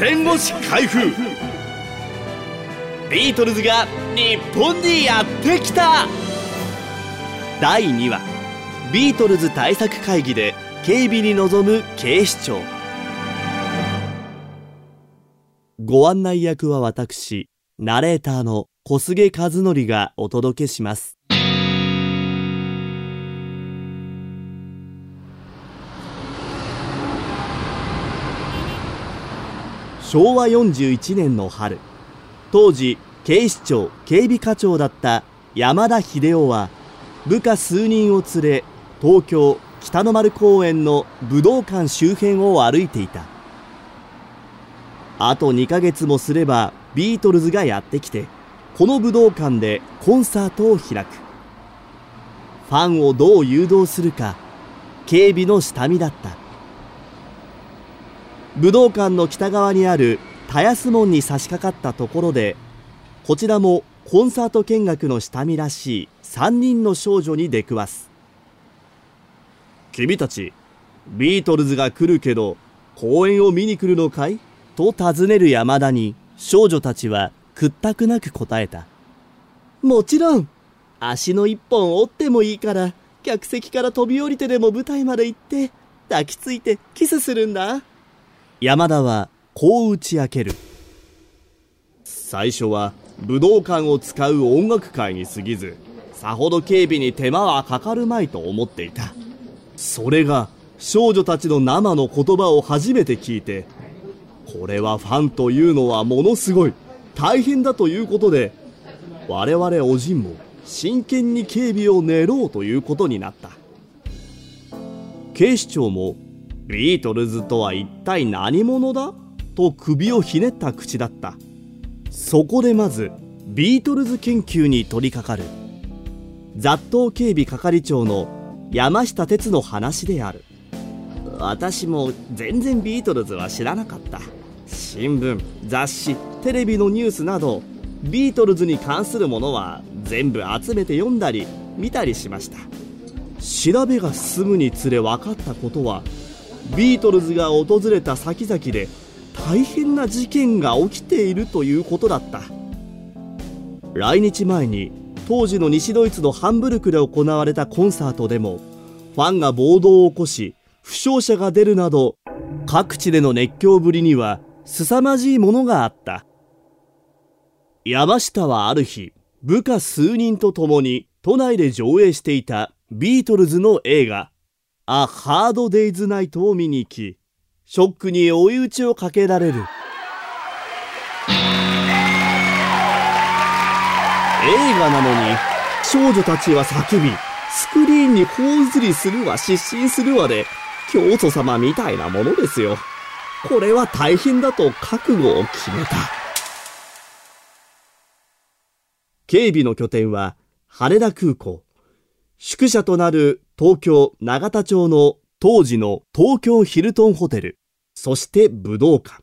戦後史開封。ビートルズが日本にやってきた。第2話ビートルズ対策会議で警備に臨む警視庁。ご案内役は私ナレーターの小菅和則がお届けします。昭和41年の春。当時警視庁警備課長だった山田秀夫は部下数人を連れ東京北の丸公園の武道館周辺を歩いていた。あと2ヶ月もすればビートルズがやってきてこの武道館でコンサートを開く。ファンをどう誘導するか警備の下見だった。武道館の北側にある田安門に差し掛かったところでこちらもコンサート見学の下見らしい3人の少女に出くわす。君たちビートルズが来るけど公演を見に来るのかい？と尋ねる山田に少女たちは屈託なく答えた。もちろん足の一本折ってもいいから客席から飛び降りてでも舞台まで行って抱きついてキスするんだ。山田はこう打ち明ける。最初は武道館を使う音楽会に過ぎずさほど警備に手間はかかるまいと思っていた。それが少女たちの生の言葉を初めて聞いてこれはファンというのはものすごい。大変だということで我々おじんも真剣に警備を練ろうということになった。警視庁もビートルズとは一体何者だ？と首をひねった口だった。そこでまずビートルズ研究に取り掛かる。雑踏警備係長の山下哲の話である。私も全然ビートルズは知らなかった。新聞雑誌テレビのニュースなどビートルズに関するものは全部集めて読んだり見たりしました。調べが進むにつれ分かったことはビートルズが訪れた先々で大変な事件が起きているということだった。来日前に当時の西ドイツのハンブルクで行われたコンサートでもファンが暴動を起こし負傷者が出るなど各地での熱狂ぶりには凄まじいものがあった。山下はある日部下数人と共に都内で上映していたビートルズの映画。ア・ハード・デイズ・ナイトを見に行き、ショックに追い打ちをかけられる。映画なのに、少女たちは叫び、スクリーンに頬ずりするわ失神するわで、教祖様みたいなものですよ。これは大変だと覚悟を決めた。警備の拠点は羽田空港。宿舎となる東京永田町の当時の東京ヒルトンホテル、そして武道館。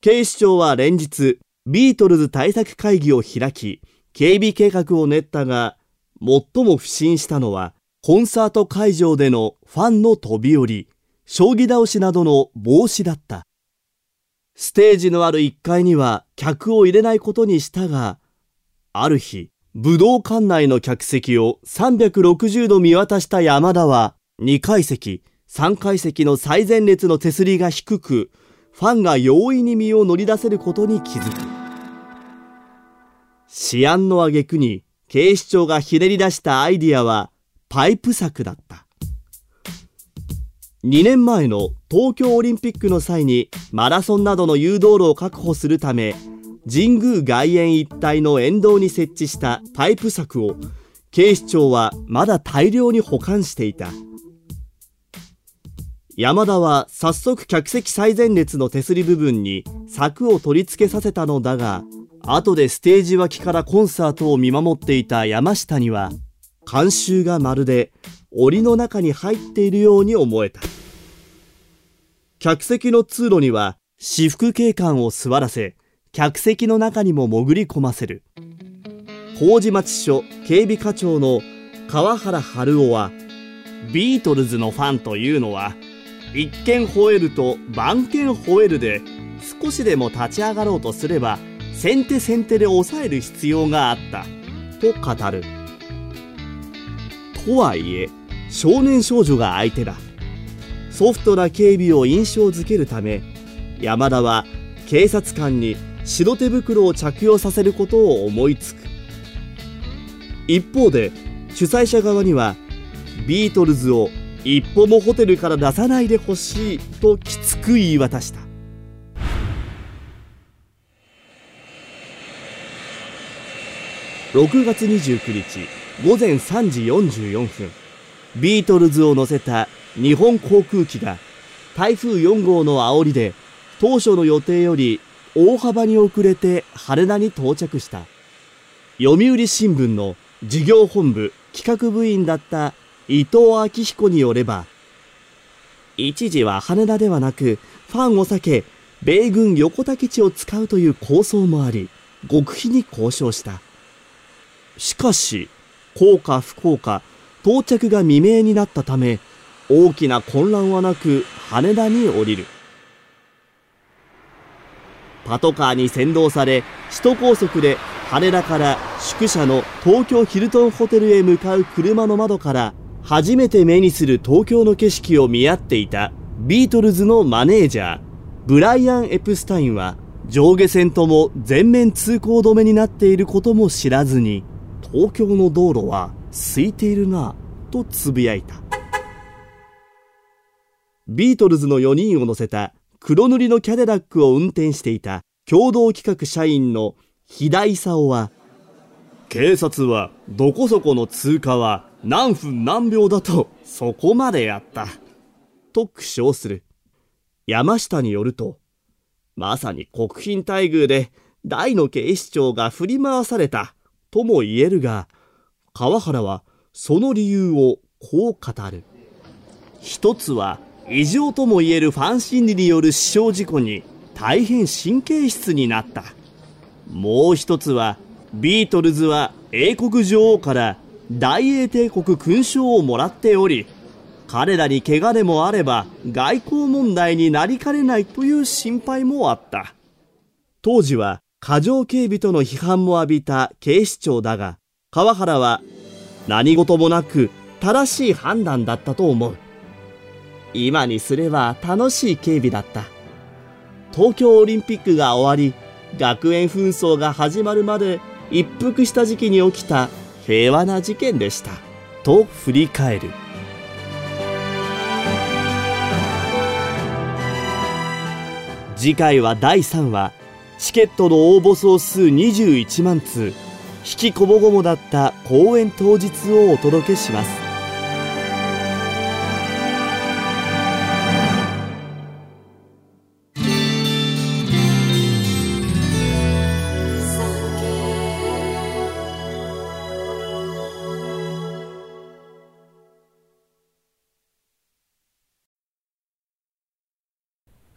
警視庁は連日、ビートルズ対策会議を開き、警備計画を練ったが、最も不審したのは、コンサート会場でのファンの飛び降り、将棋倒しなどの防止だった。ステージのある1階には客を入れないことにしたが、ある日、武道館内の客席を360度見渡した山田は、2階席、3階席の最前列の手すりが低く、ファンが容易に身を乗り出せることに気づく。思案の挙句に、警視庁がひねり出したアイディアは、パイプ策だった。2年前の東京オリンピックの際にマラソンなどの誘導路を確保するため神宮外苑一帯の沿道に設置したパイプ柵を警視庁はまだ大量に保管していた。山田は早速客席最前列の手すり部分に柵を取り付けさせたのだが後でステージ脇からコンサートを見守っていた山下には観衆がまるで檻の中に入っているように思えた。客席の通路には私服警官を座らせ客席の中にも潜り込ませる。麹町署警備課長の川原春夫はビートルズのファンというのは一見吠えると番犬吠えるで少しでも立ち上がろうとすれば先手先手で抑える必要があったと語る。とはいえ少年少女が相手だ。ソフトな警備を印象づけるため山田は警察官に白手袋を着用させることを思いつく。一方で主催者側にはビートルズを一歩もホテルから出さないでほしいときつく言い渡した。6月29日午前3時44分ビートルズを乗せた日本航空機が台風4号の煽りで当初の予定より大幅に遅れて羽田に到着した。読売新聞の事業本部企画部員だった伊藤昭彦によれば一時は羽田ではなくファンを避け米軍横田基地を使うという構想もあり極秘に交渉した。しかし幸か不幸か到着が未明になったため大きな混乱はなく羽田に降りる。パトカーに先導され首都高速で羽田から宿舎の東京ヒルトンホテルへ向かう車の窓から初めて目にする東京の景色を見合っていたビートルズのマネージャーブライアン・エプスタインは上下線とも全面通行止めになっていることも知らずに東京の道路は空いているなとつぶやいた。ビートルズの4人を乗せた黒塗りのキャデラックを運転していた共同企画社員の肥田勲は警察はどこそこの通過は何分何秒だとそこまでやったと苦笑する。山下によるとまさに国賓待遇で大の警視庁が振り回されたとも言えるが川原はその理由をこう語る。一つは異常とも言えるファン心理による死傷事故に大変神経質になった。もう一つはビートルズは英国女王から大英帝国勲章をもらっており彼らに怪我でもあれば外交問題になりかねないという心配もあった。当時は過剰警備との批判も浴びた警視庁だが川原は何事もなく正しい判断だったと思う。今にすれば楽しい警備だった。東京オリンピックが終わり学園紛争が始まるまで一服した時期に起きた平和な事件でした。と振り返る。次回は第3話チケットの応募総数21万通引きこもごもだった公演当日をお届けします。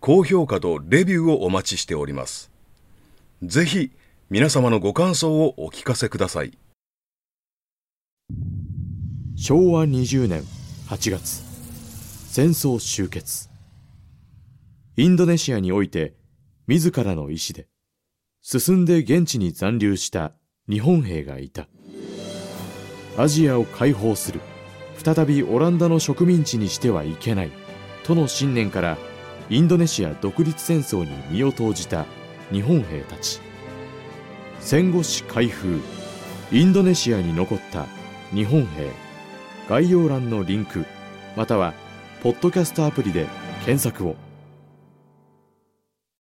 高評価とレビューをお待ちしております。ぜひ皆様のご感想をお聞かせください。昭和20年8月、戦争終結。インドネシアにおいて自らの意志で進んで現地に残留した日本兵がいた。アジアを解放する、再びオランダの植民地にしてはいけない、との信念からインドネシア独立戦争に身を投じた日本兵たち。戦後史開封。インドネシアに残った日本兵。概要欄のリンクまたはポッドキャストアプリで検索を。